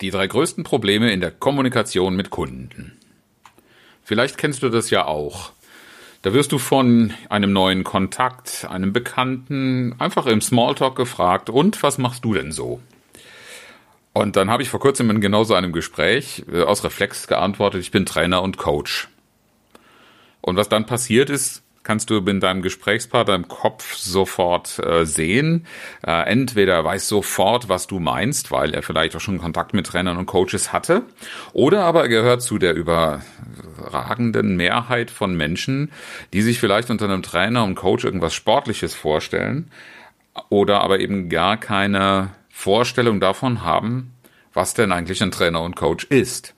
Die drei größten Probleme in der Kommunikation mit Kunden. Vielleicht kennst du das ja auch. Da wirst du von einem neuen Kontakt, einem Bekannten, einfach im Smalltalk gefragt, und was machst du denn so? Und dann habe ich vor kurzem in genau so einem Gespräch äh, aus Reflex geantwortet, ich bin Trainer und Coach. Und was dann passiert ist, kannst du in deinem Gesprächspartner im Kopf sofort äh, sehen. Äh, entweder weiß sofort, was du meinst, weil er vielleicht auch schon Kontakt mit Trainern und Coaches hatte, oder aber er gehört zu der überragenden Mehrheit von Menschen, die sich vielleicht unter einem Trainer und Coach irgendwas Sportliches vorstellen, oder aber eben gar keine Vorstellung davon haben, was denn eigentlich ein Trainer und Coach ist.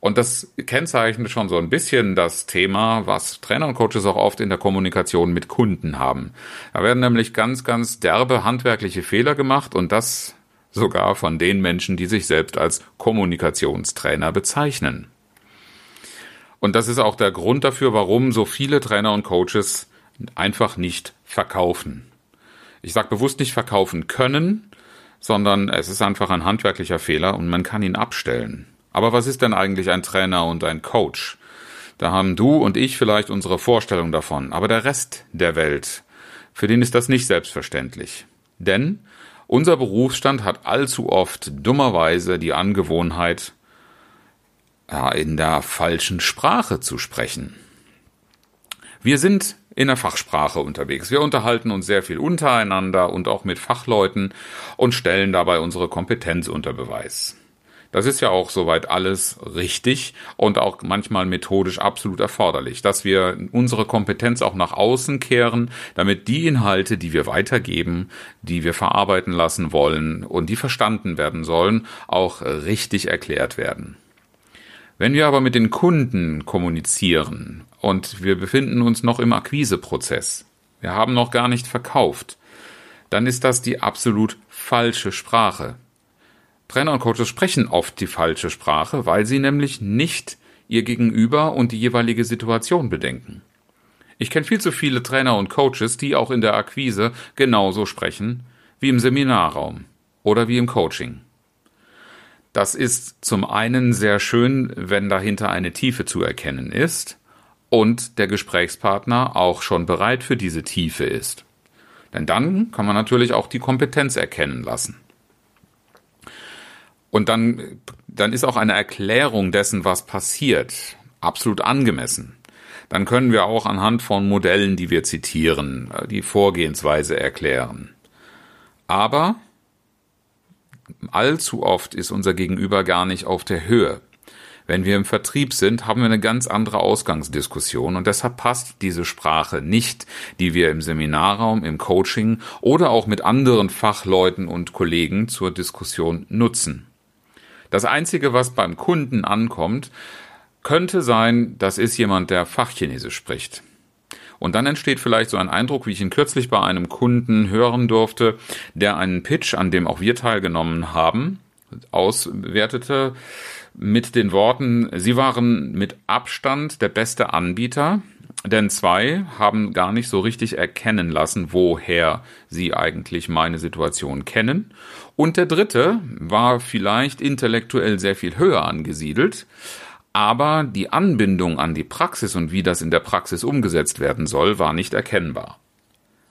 Und das kennzeichnet schon so ein bisschen das Thema, was Trainer und Coaches auch oft in der Kommunikation mit Kunden haben. Da werden nämlich ganz, ganz derbe handwerkliche Fehler gemacht und das sogar von den Menschen, die sich selbst als Kommunikationstrainer bezeichnen. Und das ist auch der Grund dafür, warum so viele Trainer und Coaches einfach nicht verkaufen. Ich sage bewusst nicht verkaufen können, sondern es ist einfach ein handwerklicher Fehler und man kann ihn abstellen. Aber was ist denn eigentlich ein Trainer und ein Coach? Da haben du und ich vielleicht unsere Vorstellung davon, aber der Rest der Welt, für den ist das nicht selbstverständlich. Denn unser Berufsstand hat allzu oft dummerweise die Angewohnheit, in der falschen Sprache zu sprechen. Wir sind in der Fachsprache unterwegs. Wir unterhalten uns sehr viel untereinander und auch mit Fachleuten und stellen dabei unsere Kompetenz unter Beweis. Das ist ja auch soweit alles richtig und auch manchmal methodisch absolut erforderlich, dass wir unsere Kompetenz auch nach außen kehren, damit die Inhalte, die wir weitergeben, die wir verarbeiten lassen wollen und die verstanden werden sollen, auch richtig erklärt werden. Wenn wir aber mit den Kunden kommunizieren und wir befinden uns noch im Akquiseprozess, wir haben noch gar nicht verkauft, dann ist das die absolut falsche Sprache. Trainer und Coaches sprechen oft die falsche Sprache, weil sie nämlich nicht ihr Gegenüber und die jeweilige Situation bedenken. Ich kenne viel zu viele Trainer und Coaches, die auch in der Akquise genauso sprechen wie im Seminarraum oder wie im Coaching. Das ist zum einen sehr schön, wenn dahinter eine Tiefe zu erkennen ist und der Gesprächspartner auch schon bereit für diese Tiefe ist. Denn dann kann man natürlich auch die Kompetenz erkennen lassen. Und dann, dann ist auch eine Erklärung dessen, was passiert, absolut angemessen. Dann können wir auch anhand von Modellen, die wir zitieren, äh, die Vorgehensweise erklären. Aber allzu oft ist unser Gegenüber gar nicht auf der Höhe. Wenn wir im Vertrieb sind, haben wir eine ganz andere Ausgangsdiskussion und deshalb passt diese Sprache nicht, die wir im Seminarraum, im Coaching oder auch mit anderen Fachleuten und Kollegen zur Diskussion nutzen. Das Einzige, was beim Kunden ankommt, könnte sein, das ist jemand, der Fachchinesisch spricht. Und dann entsteht vielleicht so ein Eindruck, wie ich ihn kürzlich bei einem Kunden hören durfte, der einen Pitch, an dem auch wir teilgenommen haben, auswertete mit den Worten, Sie waren mit Abstand der beste Anbieter, denn zwei haben gar nicht so richtig erkennen lassen, woher sie eigentlich meine Situation kennen. Und der dritte war vielleicht intellektuell sehr viel höher angesiedelt, aber die Anbindung an die Praxis und wie das in der Praxis umgesetzt werden soll, war nicht erkennbar.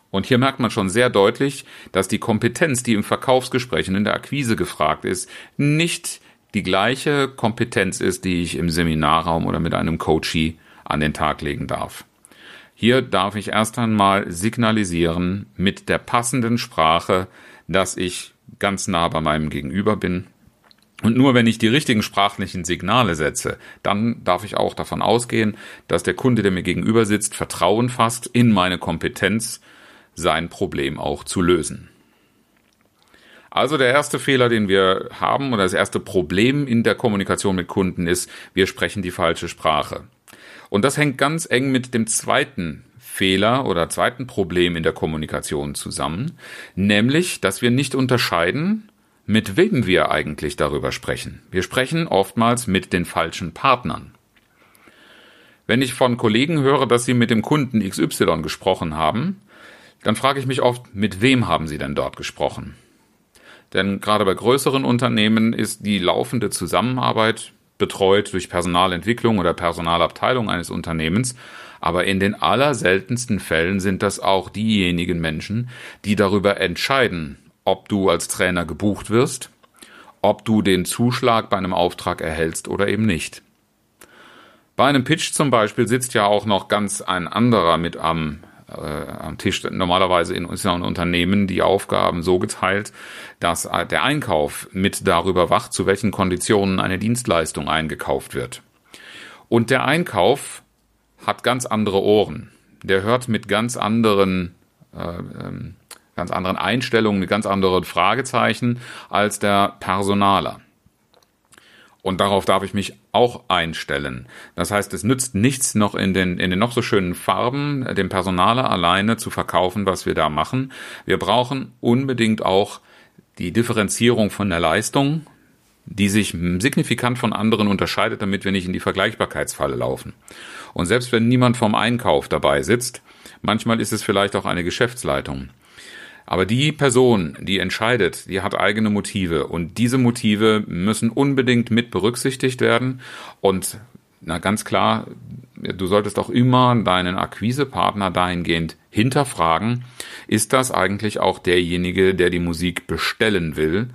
Und hier merkt man schon sehr deutlich, dass die Kompetenz, die im Verkaufsgespräch und in der Akquise gefragt ist, nicht die gleiche Kompetenz ist, die ich im Seminarraum oder mit einem Coachee an den Tag legen darf. Hier darf ich erst einmal signalisieren mit der passenden Sprache, dass ich ganz nah bei meinem Gegenüber bin. Und nur wenn ich die richtigen sprachlichen Signale setze, dann darf ich auch davon ausgehen, dass der Kunde, der mir gegenüber sitzt, Vertrauen fasst in meine Kompetenz, sein Problem auch zu lösen. Also der erste Fehler, den wir haben oder das erste Problem in der Kommunikation mit Kunden ist, wir sprechen die falsche Sprache. Und das hängt ganz eng mit dem zweiten Fehler oder zweiten Problem in der Kommunikation zusammen, nämlich, dass wir nicht unterscheiden, mit wem wir eigentlich darüber sprechen. Wir sprechen oftmals mit den falschen Partnern. Wenn ich von Kollegen höre, dass sie mit dem Kunden XY gesprochen haben, dann frage ich mich oft, mit wem haben sie denn dort gesprochen? Denn gerade bei größeren Unternehmen ist die laufende Zusammenarbeit betreut durch Personalentwicklung oder Personalabteilung eines Unternehmens. Aber in den allerseltensten Fällen sind das auch diejenigen Menschen, die darüber entscheiden, ob du als Trainer gebucht wirst, ob du den Zuschlag bei einem Auftrag erhältst oder eben nicht. Bei einem Pitch zum Beispiel sitzt ja auch noch ganz ein anderer mit am äh, am Tisch. Normalerweise in, ein Unternehmen die Aufgaben so geteilt, dass äh, der Einkauf mit darüber wacht, zu welchen Konditionen eine Dienstleistung eingekauft wird. Und der Einkauf hat ganz andere Ohren. Der hört mit ganz anderen äh, ähm, ganz anderen Einstellungen, mit ganz anderen Fragezeichen als der Personaler. Und darauf darf ich mich auch einstellen. Das heißt, es nützt nichts noch in den, in den noch so schönen Farben, dem Personaler alleine zu verkaufen, was wir da machen. Wir brauchen unbedingt auch die Differenzierung von der Leistung, die sich signifikant von anderen unterscheidet, damit wir nicht in die Vergleichbarkeitsfalle laufen. Und selbst wenn niemand vom Einkauf dabei sitzt, manchmal ist es vielleicht auch eine Geschäftsleitung. Aber die Person, die entscheidet, die hat eigene Motive. Und diese Motive müssen unbedingt mit berücksichtigt werden. Und na ganz klar, du solltest auch immer deinen Akquisepartner dahingehend hinterfragen, ist das eigentlich auch derjenige, der die Musik bestellen will,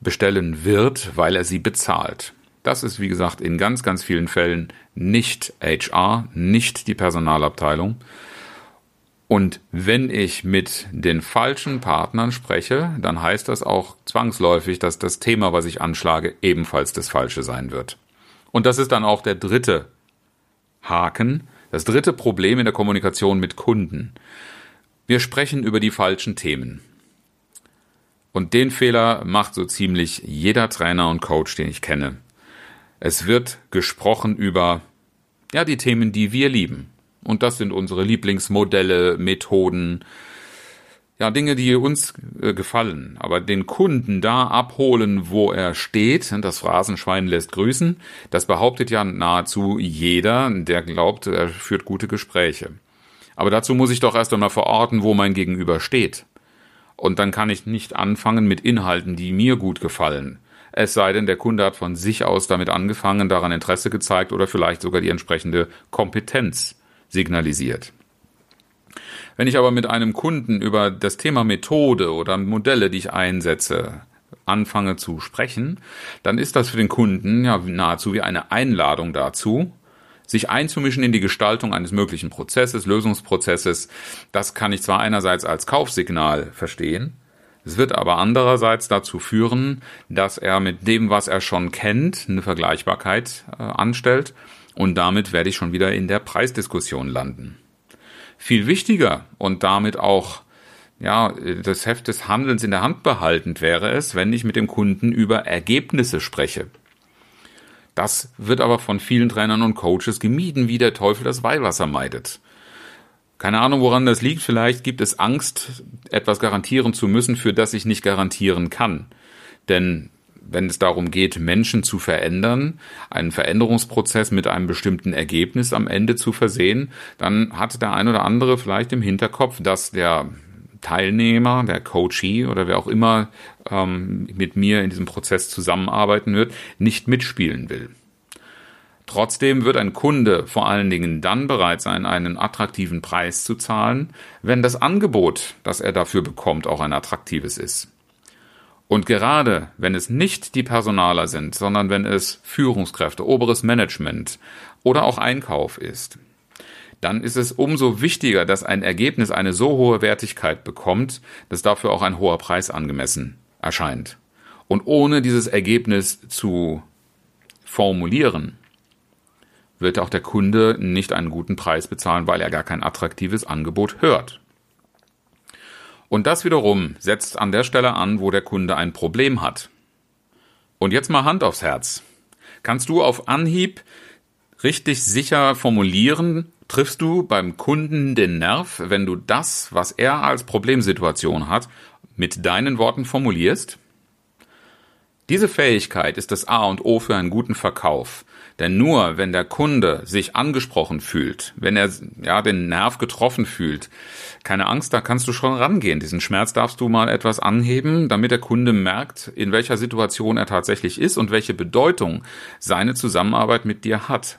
bestellen wird, weil er sie bezahlt. Das ist, wie gesagt, in ganz, ganz vielen Fällen nicht HR, nicht die Personalabteilung, und wenn ich mit den falschen Partnern spreche, dann heißt das auch zwangsläufig, dass das Thema, was ich anschlage, ebenfalls das falsche sein wird. Und das ist dann auch der dritte Haken, das dritte Problem in der Kommunikation mit Kunden. Wir sprechen über die falschen Themen. Und den Fehler macht so ziemlich jeder Trainer und Coach, den ich kenne. Es wird gesprochen über ja, die Themen, die wir lieben. Und das sind unsere Lieblingsmodelle, Methoden, ja, Dinge, die uns äh, gefallen. Aber den Kunden da abholen, wo er steht, das Phrasenschwein lässt grüßen, das behauptet ja nahezu jeder, der glaubt, er führt gute Gespräche. Aber dazu muss ich doch erst einmal verorten, wo mein Gegenüber steht. Und dann kann ich nicht anfangen mit Inhalten, die mir gut gefallen. Es sei denn, der Kunde hat von sich aus damit angefangen, daran Interesse gezeigt oder vielleicht sogar die entsprechende Kompetenz signalisiert. Wenn ich aber mit einem Kunden über das Thema Methode oder Modelle, die ich einsetze, anfange zu sprechen, dann ist das für den Kunden ja nahezu wie eine Einladung dazu, sich einzumischen in die Gestaltung eines möglichen Prozesses, Lösungsprozesses. Das kann ich zwar einerseits als Kaufsignal verstehen, es wird aber andererseits dazu führen, dass er mit dem, was er schon kennt, eine Vergleichbarkeit äh, anstellt und damit werde ich schon wieder in der Preisdiskussion landen. Viel wichtiger und damit auch ja, das Heft des Handelns in der Hand behaltend wäre es, wenn ich mit dem Kunden über Ergebnisse spreche. Das wird aber von vielen Trainern und Coaches gemieden, wie der Teufel das Weihwasser meidet. Keine Ahnung, woran das liegt. Vielleicht gibt es Angst, etwas garantieren zu müssen, für das ich nicht garantieren kann. Denn wenn es darum geht, Menschen zu verändern, einen Veränderungsprozess mit einem bestimmten Ergebnis am Ende zu versehen, dann hat der ein oder andere vielleicht im Hinterkopf, dass der Teilnehmer, der Coachee oder wer auch immer ähm, mit mir in diesem Prozess zusammenarbeiten wird, nicht mitspielen will. Trotzdem wird ein Kunde vor allen Dingen dann bereit sein, einen attraktiven Preis zu zahlen, wenn das Angebot, das er dafür bekommt, auch ein attraktives ist. Und gerade wenn es nicht die Personaler sind, sondern wenn es Führungskräfte, oberes Management oder auch Einkauf ist, dann ist es umso wichtiger, dass ein Ergebnis eine so hohe Wertigkeit bekommt, dass dafür auch ein hoher Preis angemessen erscheint. Und ohne dieses Ergebnis zu formulieren, wird auch der Kunde nicht einen guten Preis bezahlen, weil er gar kein attraktives Angebot hört. Und das wiederum setzt an der Stelle an, wo der Kunde ein Problem hat. Und jetzt mal Hand aufs Herz. Kannst du auf Anhieb richtig sicher formulieren, triffst du beim Kunden den Nerv, wenn du das, was er als Problemsituation hat, mit deinen Worten formulierst? Diese Fähigkeit ist das A und O für einen guten Verkauf. Denn nur wenn der Kunde sich angesprochen fühlt, wenn er ja den Nerv getroffen fühlt, keine Angst, da kannst du schon rangehen. Diesen Schmerz darfst du mal etwas anheben, damit der Kunde merkt, in welcher Situation er tatsächlich ist und welche Bedeutung seine Zusammenarbeit mit dir hat.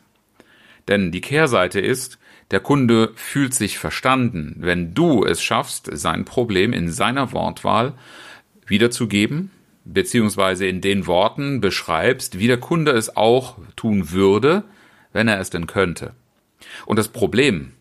Denn die Kehrseite ist, der Kunde fühlt sich verstanden, wenn du es schaffst, sein Problem in seiner Wortwahl wiederzugeben, beziehungsweise in den Worten beschreibst, wie der Kunde es auch tun würde, wenn er es denn könnte. Und das Problem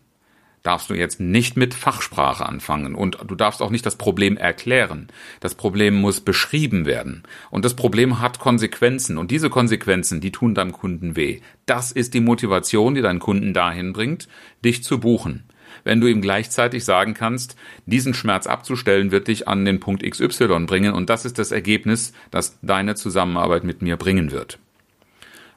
darfst du jetzt nicht mit Fachsprache anfangen und du darfst auch nicht das Problem erklären. Das Problem muss beschrieben werden und das Problem hat Konsequenzen und diese Konsequenzen, die tun deinem Kunden weh. Das ist die Motivation, die deinen Kunden dahin bringt, dich zu buchen. Wenn du ihm gleichzeitig sagen kannst, diesen Schmerz abzustellen wird dich an den Punkt XY bringen und das ist das Ergebnis, das deine Zusammenarbeit mit mir bringen wird.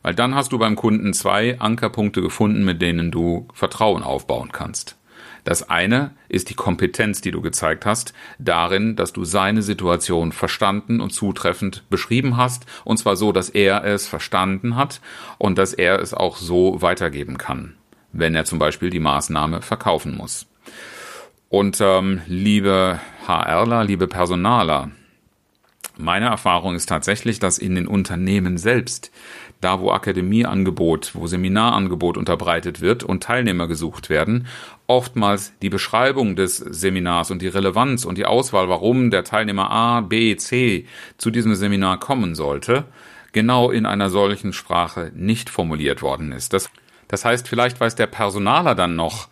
Weil dann hast du beim Kunden zwei Ankerpunkte gefunden, mit denen du Vertrauen aufbauen kannst. Das eine ist die Kompetenz, die du gezeigt hast, darin, dass du seine Situation verstanden und zutreffend beschrieben hast, und zwar so, dass er es verstanden hat und dass er es auch so weitergeben kann, wenn er zum Beispiel die Maßnahme verkaufen muss. Und ähm, liebe HRler, liebe Personaler, meine Erfahrung ist tatsächlich, dass in den Unternehmen selbst da wo Akademieangebot, wo Seminarangebot unterbreitet wird und Teilnehmer gesucht werden, oftmals die Beschreibung des Seminars und die Relevanz und die Auswahl, warum der Teilnehmer A, B, C zu diesem Seminar kommen sollte, genau in einer solchen Sprache nicht formuliert worden ist. Das, das heißt, vielleicht weiß der Personaler dann noch,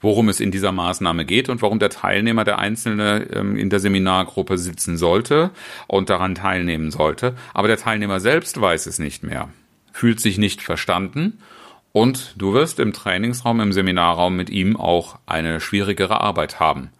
worum es in dieser Maßnahme geht und warum der Teilnehmer, der Einzelne ähm, in der Seminargruppe sitzen sollte und daran teilnehmen sollte. Aber der Teilnehmer selbst weiß es nicht mehr, fühlt sich nicht verstanden und du wirst im Trainingsraum, im Seminarraum mit ihm auch eine schwierigere Arbeit haben.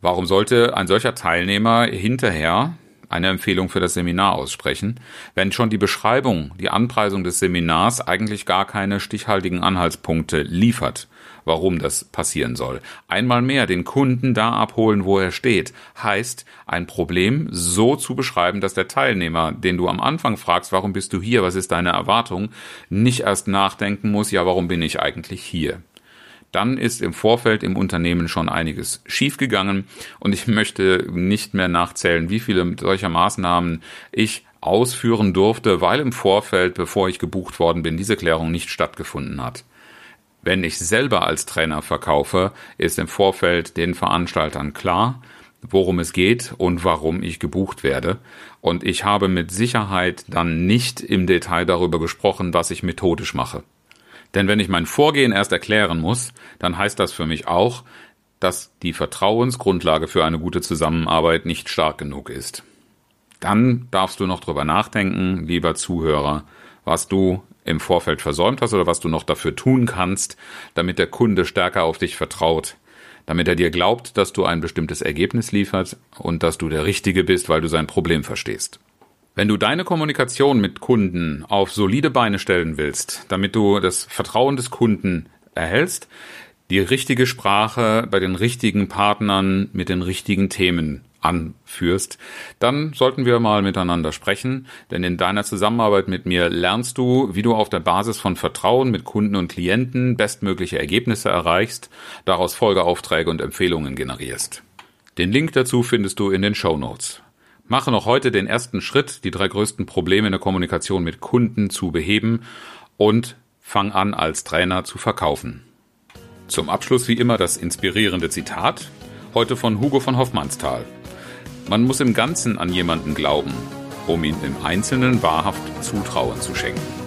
Warum sollte ein solcher Teilnehmer hinterher eine Empfehlung für das Seminar aussprechen, wenn schon die Beschreibung, die Anpreisung des Seminars eigentlich gar keine stichhaltigen Anhaltspunkte liefert? warum das passieren soll. Einmal mehr den Kunden da abholen, wo er steht, heißt, ein Problem so zu beschreiben, dass der Teilnehmer, den du am Anfang fragst, warum bist du hier, was ist deine Erwartung, nicht erst nachdenken muss, ja, warum bin ich eigentlich hier? Dann ist im Vorfeld im Unternehmen schon einiges schiefgegangen und ich möchte nicht mehr nachzählen, wie viele solcher Maßnahmen ich ausführen durfte, weil im Vorfeld, bevor ich gebucht worden bin, diese Klärung nicht stattgefunden hat. Wenn ich selber als Trainer verkaufe, ist im Vorfeld den Veranstaltern klar, worum es geht und warum ich gebucht werde. Und ich habe mit Sicherheit dann nicht im Detail darüber gesprochen, was ich methodisch mache. Denn wenn ich mein Vorgehen erst erklären muss, dann heißt das für mich auch, dass die Vertrauensgrundlage für eine gute Zusammenarbeit nicht stark genug ist. Dann darfst du noch drüber nachdenken, lieber Zuhörer, was du im Vorfeld versäumt hast oder was du noch dafür tun kannst, damit der Kunde stärker auf dich vertraut, damit er dir glaubt, dass du ein bestimmtes Ergebnis liefert und dass du der Richtige bist, weil du sein Problem verstehst. Wenn du deine Kommunikation mit Kunden auf solide Beine stellen willst, damit du das Vertrauen des Kunden erhältst, die richtige Sprache bei den richtigen Partnern mit den richtigen Themen anführst, dann sollten wir mal miteinander sprechen, denn in deiner Zusammenarbeit mit mir lernst du, wie du auf der Basis von Vertrauen mit Kunden und Klienten bestmögliche Ergebnisse erreichst, daraus Folgeaufträge und Empfehlungen generierst. Den Link dazu findest du in den Show Notes. Mache noch heute den ersten Schritt, die drei größten Probleme in der Kommunikation mit Kunden zu beheben und fang an als Trainer zu verkaufen. Zum Abschluss wie immer das inspirierende Zitat, heute von Hugo von Hoffmannsthal. Man muss im Ganzen an jemanden glauben, um ihm im Einzelnen wahrhaft Zutrauen zu schenken.